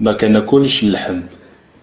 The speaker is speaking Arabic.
ما كناكلش اللحم.